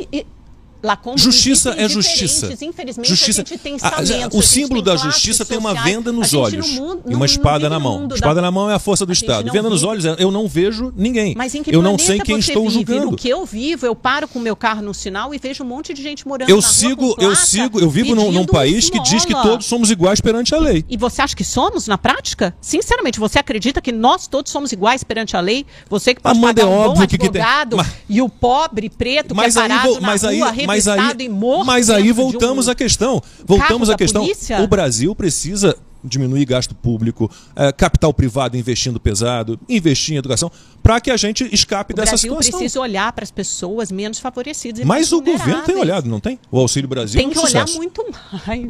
Lacombe, Justiça é justiça. Infelizmente, Justiça- a gente tem Ah, estamentos, o a gente símbolo da justiça tem uma sociais. venda nos olhos mundo- e uma espada na mão. Espada da- na mão é a força do Estado. Venda nos vive- olhos, é, eu não vejo ninguém. Mas em que eu não sei quem estou vive? julgando. No que eu vivo, eu paro com o meu carro no sinal e vejo um monte de gente morando Eu na rua sigo, com eu sigo, eu vivo num, num país que diz que todos somos iguais perante a lei. E você acha que somos na prática? Sinceramente, você acredita que nós todos somos iguais perante a lei? Você que pode Amanda, pagar é um bom óbvio que que tem- advogado e o pobre preto Mas que é aí, parado na mas aí, rua, mas aí, mas aí de um voltamos à questão. Voltamos à questão. polícia? O Brasil precisa diminuir gasto público, eh, capital privado investindo pesado, investir em educação, para que a gente escape O dessa Brasil situação. precisa olhar para as pessoas menos favorecidas e Mas o governo tem olhado, não tem? O Auxílio Brasil Tem é um que olhar sucesso. muito mais.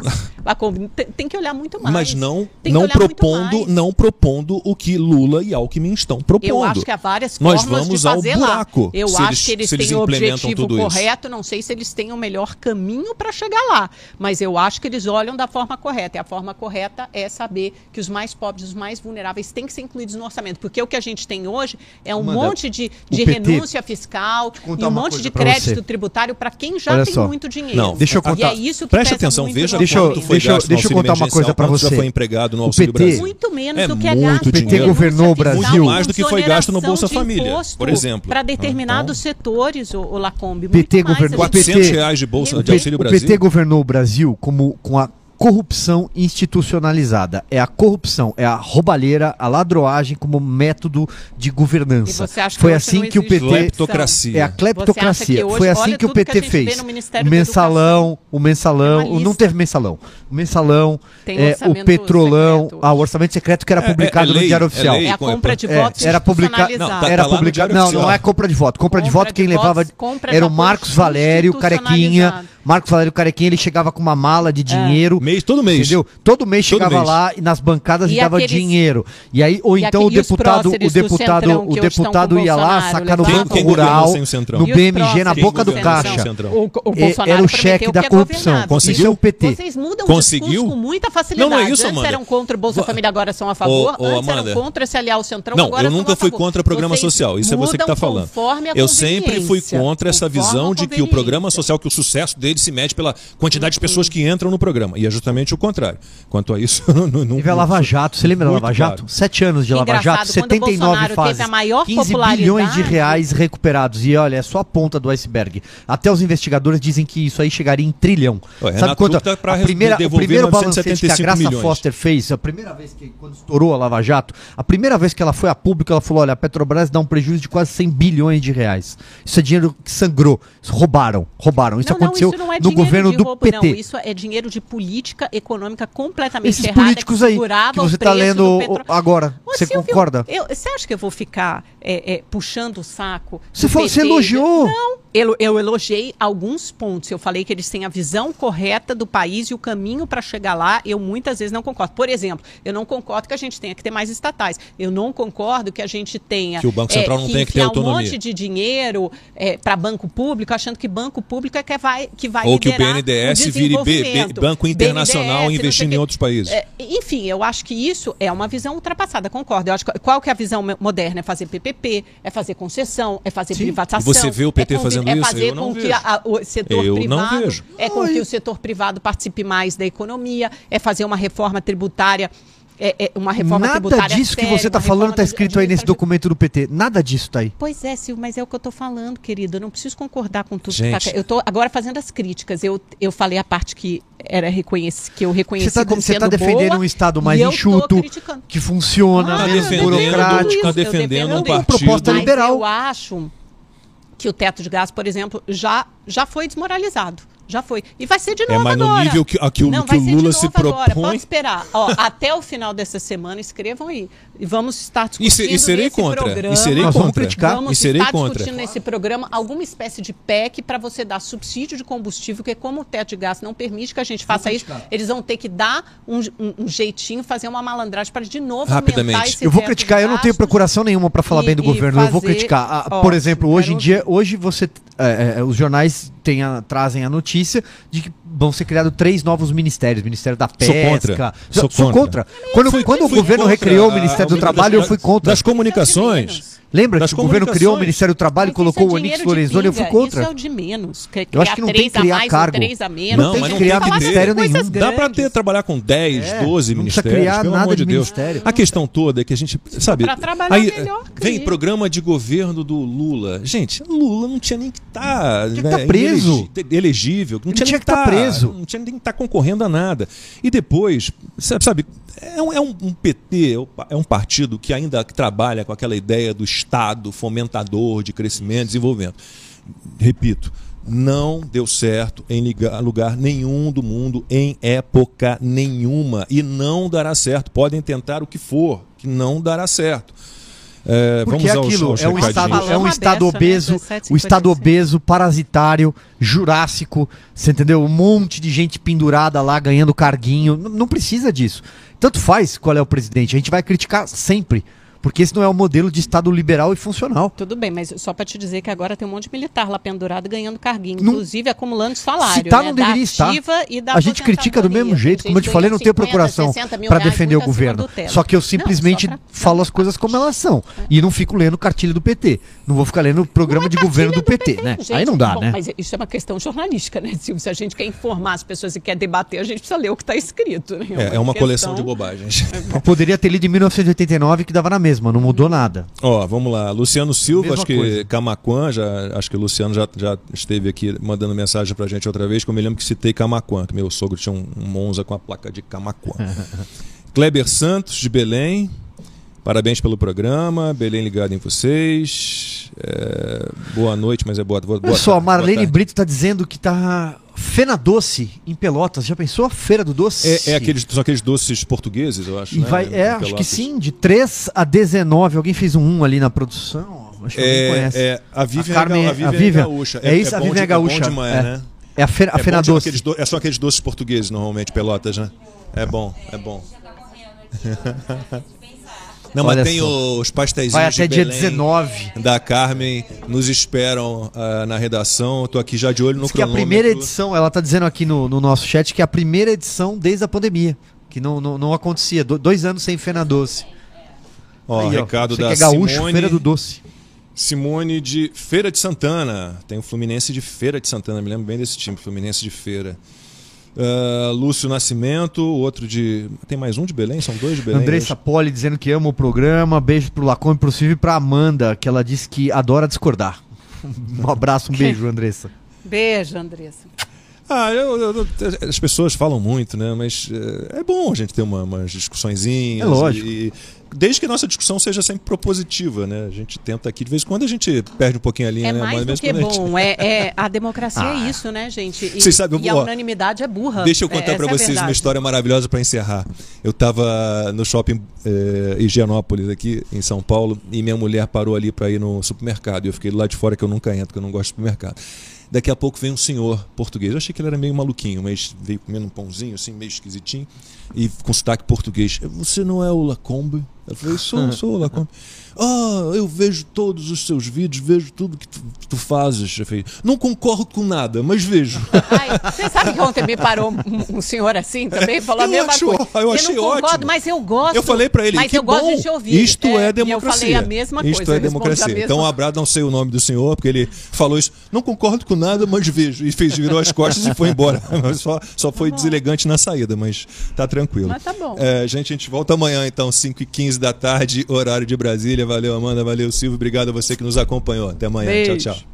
Tem, que olhar muito mais. Mas não, não olhar propondo, não propondo o que Lula e Alckmin estão propondo. Eu acho que há várias Nós formas vamos de ao fazer buraco, lá. Eu acho eles- que eles eles têm o objetivo tudo isso. correto, não sei se eles têm o melhor caminho para chegar lá, mas eu acho que eles olham da forma correta. E a forma correta é saber que os mais pobres, os mais vulneráveis têm que ser incluídos no orçamento, porque o que a gente tem hoje é um Amanda, monte de, de o PT renúncia fiscal e um monte de crédito você. tributário para quem já Olha tem só. muito dinheiro. Não, Deixa eu E contar. é isso que Preste atenção, muito veja Deixa eu- quanto foi deixa eu- gasto deixa eu contar uma coisa já você. foi empregado no O Auxílio PT Brasil. Muito menos É do que é muito gasto. dinheiro. com renúncia governou o Brasil. com Mais do que foi gasto no Bolsa Família, por exemplo. Para determinados Então- setores, o, o Lacombe. PT muito mais. governou- A gente- 400 PT reais de bolsa O de Auxílio o Brasil. PT governou o Brasil como, com a corrupção institucionalizada. É a corrupção, é a roubalheira, a ladroagem como método de governança. E você acha que Foi assim não que o PT Cleptocracia. é a cleptocracia. que hoje- Foi assim que o que PT vê fez. O mensalão, o mensalão, não teve mensalão. O mensalão, é, o petrolão, secreto. ah, o orçamento secreto que era É, é- publicado é lei, no Diário é Oficial. lei. É a compra de É, votos era publicado. Não, tá- era lá no publicado, não, não é compra de voto. Compra, de Compra voto quem de levava era o de Marcos Valério Carequinha. Marcos Valério Carequinha, ele chegava com uma mala de dinheiro. Mês, todo mês. Entendeu? Todo mês Todo chegava mês. lá e nas bancadas e, E dava aqueles- dinheiro. E aí ou E então o e deputado, o deputado, o deputado ia lá sacar no Banco Rural, no BMG, na boca do caixa. É, Bolsonaro era o cheque que da corrupção. Conseguiu? É o PT. Vocês mudam Conseguiu? com muita facilidade. Não, não é isso, Antes eram contra o Bolsa Família, agora são a favor. Antes eram contra se aliar ao Centrão, Não, agora eu nunca fui contra programa social. Isso é você que está falando. Eu sempre fui contra essa visão de que o programa social, que o sucesso dele se mede pela quantidade de pessoas que entram no programa. E é justamente o contrário. Quanto a isso, não, não, Teve a Lava Jato, você lembra da Lava Jato? claro. Sete anos de Lava Jato, quando o 79 Bolsonaro fases. teve a maior 15 popularidade- bilhões de reais recuperados. E olha, é só a ponta do iceberg. Até os investigadores dizem que isso aí chegaria em trilhão. Ué, Sabe quanto? Tá a primeira, o primeiro balancete que a 975 Graça milhões. Foster fez, a primeira vez que, quando estourou a Lava Jato, a primeira vez que ela foi a público, ela falou, olha, a Petrobras dá um prejuízo de quase 100 bilhões de reais. Isso é dinheiro que sangrou. Isso roubaram, roubaram. Isso não, não, aconteceu isso não é no dinheiro governo de do roubo, PT. Não, isso é dinheiro de política econômica completamente Esses errada políticos aí que você tá preço lendo agora, você concorda? eu- você acha que eu vou ficar é, é, puxando o saco? Você falou- você elogiou. Não, eu, eu elogiei alguns pontos. Eu falei que eles têm a visão correta do país e o caminho para chegar lá. Eu muitas vezes não concordo. Por exemplo, eu não concordo que a gente tenha que ter mais estatais. Eu não concordo que a gente tenha Que o Banco Central não tenha que ter autonomia. um monte de dinheiro para banco público, achando que banco público é que vai que vai Ou que o BNDES o vire B- B-. Banco Internacional BNDES, investindo em outros países. É, enfim, eu acho que isso é uma visão ultrapassada concordo. Eu acho que, qual que é a visão mo- moderna? É fazer PPP, é fazer concessão, é fazer Sim. privatização. E você vê o PT é é isso? fazer Eu com que a- o setor Eu não privado vejo. é com Oi. que o setor privado participe mais da economia, é fazer uma reforma tributária, é, é uma reforma Nada tributária disso que séria, você está uma falando está escrito aí nesse documento do PT. Nada disso tá aí. Pois é, Silvio, mas é o que eu estou falando, querido. Eu não preciso concordar com tudo Gente. que tá... Eu estou agora fazendo as críticas. Eu, eu falei a parte que era reconheci, que eu reconheci Você está como você sendo tá defendendo boa, um Estado mais enxuto, que funciona, Ah, Tá menos defendendo, burocrático. tá eu defendendo defendo um partido. Proposta Mas liberal. eu acho que o teto de gás, por exemplo, já, já foi desmoralizado. Já foi. E vai ser de novo É, mas no agora. nível que- a que o- Não, que vai o ser de Lula novo se agora. propõe. Pode esperar. Ó, até o final dessa semana, escrevam aí. E vamos estar discutindo e serei nesse contra. programa. E serei Nós vamos contra. criticar. Vamos E serei estar contra. discutindo nesse programa alguma espécie de PEC para você dar subsídio de combustível, que como o teto de gás não permite que a gente faça isso, eles vão ter que dar um, um- um jeitinho, fazer uma malandragem para de novo Rapidamente. aumentar esse Eu vou criticar, eu não tenho procuração nenhuma para falar e- bem do e governo. Eu vou fazer- criticar. Ah, por Ótimo, exemplo, hoje em dia, hoje você. é, é, os jornais têm a- trazem a notícia de que vão ser criados três novos ministérios: Ministério da Sou Pesca. contra. Sou, Sou contra. contra. Quando, Fui- quando o fui governo contra recriou o a- Ministério do Trabalho, das- eu fui contra. Das comunicações. Lembra das que o governo criou o. Ministério do Trabalho e colocou o é Onix Lorenzoni, eu fui contra. Isso é o de menos. Cri- Eu acho que não tem que três a criar mais, cargo. Ou três a menos. Não, tem mas que não criar tem que ter. ministério nenhum. Dá para ter trabalhar com 10, É, 12 não precisa ministérios, criar pelo nada amor de de Deus. ministério. A questão toda é que a gente, sabe, Pra trabalhar aí melhor, vem programa de governo do Lula. Gente, Lula não tinha nem que estar Tinha que tá preso. elegível, não tinha, tinha que tá tá- preso. não tinha nem que estar concorrendo a nada. E depois, sabe, é um, é um- um PT, é um partido que ainda trabalha com aquela ideia do Estado fomentador de crescimento e desenvolvimento. Repito, não deu certo em lugar nenhum do mundo, em época nenhuma. E não dará certo. Podem tentar o que for, que não dará certo. É, Porque vamos aos- aquilo aos é um estado, é um estado né? obeso, 17,56. o estado obeso, parasitário, jurássico, você entendeu? Um monte de gente pendurada lá ganhando carguinho. N- Não precisa disso. Tanto faz qual é o presidente. A gente vai criticar sempre. Porque esse não é o modelo de estado liberal e funcional. Tudo bem, mas só para te dizer que agora tem um monte de militar lá pendurado ganhando carguinho, Não- inclusive acumulando salário. Se tá, né? não da deveria estar. E A gente critica do mesmo jeito, Tem como eu te falei, não 50, procuração 60 mil para defender o governo. do. Só que eu Não, simplesmente só pra- falo as coisas como elas são. E não fico lendo cartilha do PT. Não vou ficar lendo o programa Não é de governo do cartilha PT, né? gente. Aí não dá, Bom, né? Mas isso é uma questão jornalística, né, Silvio? Se a gente quer informar as pessoas e quer debater, a gente precisa ler o que está escrito. Né? É, é uma coleção questão- de bobagens. Eu poderia ter lido em 1989 que dava na mesma, não mudou nada. Ó, vamos lá. Luciano Silva, Mesma acho que coisa. Camaquã, já, acho que o Luciano já, já esteve aqui mandando mensagem pra gente outra vez, que eu me lembro que citei Camaquã, que meu sogro tinha um, um Monza com a placa de Camaquã. Kleber Santos, de Belém. Parabéns pelo programa. Belém ligado em vocês. É, boa noite, mas é boa, boa, Olha só, a Marlene. Brito tá dizendo que tá Fena Doce em Pelotas. Já pensou a Feira do Doce? É, é aqueles, são aqueles doces portugueses, eu acho. E né? vai, é, acho que sim, de 3 a 19. Alguém fez um 1 ali na produção? Acho que alguém É, conhece. é, a Vivian, A Carmen- é, a a Vivian Vivian. é gaúcha. É isso, a bom Vivian é de- bom gaúcha. É. né? É a Fena, a É, Fena Doce. aqueles do- é só aqueles doces portugueses, normalmente, pelotas, né? É bom, é bom. Não, Olha mas tem só. os pastéis Vai até dia Belém 19. da Carmen, nos esperam ah, na redação. Eu tô aqui já de olho no Diz que a cronômetro. primeira edição, ela tá dizendo aqui no, no nosso chat que é a primeira edição desde a pandemia. Que não, não, não acontecia. Do- dois anos sem Fena Doce. Ó, Aí, ó, recado você da que é gaúcho, Simone, Feira do Doce. Simone de Feira de Santana. Tem o Fluminense de Feira de Santana, me lembro bem desse time, Fluminense de Feira. Ah, Lúcio Nascimento, outro de. Tem mais um de Belém? São dois de Belém. Andressa Poli dizendo que ama o programa. Beijo pro Lacombe, pro Silvio e pra Amanda, que ela disse que adora discordar. Um abraço, um beijo, Andressa. Beijo, Andressa. Ah, eu- eu- eu- as pessoas falam muito, né? Mas é, é bom a gente ter uma, umas discussõezinhas. É lógico. E, desde que a nossa discussão seja sempre propositiva, né? A gente tenta aqui, de vez em quando a gente perde um pouquinho a linha, É né? mais Mas do mesmo que a gente- bom. É, é- a democracia Ah. é isso, né, gente? E, Vocês sabem, e a ó, unanimidade é burra. Deixa eu É, contar essa pra é a vocês uma verdade. história maravilhosa pra encerrar. Eu tava no shopping eh, Higienópolis aqui em São Paulo e minha mulher parou ali pra ir no supermercado. E eu fiquei lá de fora que eu nunca entro, que eu não gosto de supermercado. Daqui a pouco vem um senhor português. Eu achei que ele era meio maluquinho, mas veio comendo um pãozinho assim, meio esquisitinho e com sotaque português. Você não é o Lacombe? Eu falei, sou, sou Lacombe. Ah, eu vejo todos os seus vídeos, vejo tudo que tu, tu fazes. Eu não concordo com nada, mas vejo. Ai, você sabe que ontem me parou um, um senhor assim também, falou Eu a mesma acho- coisa. eu achei não concordo, ótimo. mas eu gosto. Eu falei pra ele, mas que eu gosto bom, de te ouvir. isto é, E democracia. eu falei a mesma coisa. Isto é eu democracia. mesma Então, abraço, não sei o nome do senhor, porque ele falou isso. Não concordo com nada, mas vejo. E fez, virou as costas e foi embora. Só, só foi deselegante na saída, mas tá tranquilo. Mas tá bom. É, gente, a gente volta amanhã, então, 5h15 da tarde, horário de Brasília. Valeu, Amanda. Valeu, Silvio. Obrigado a você que nos acompanhou. Até amanhã. Beijo. Tchau, tchau.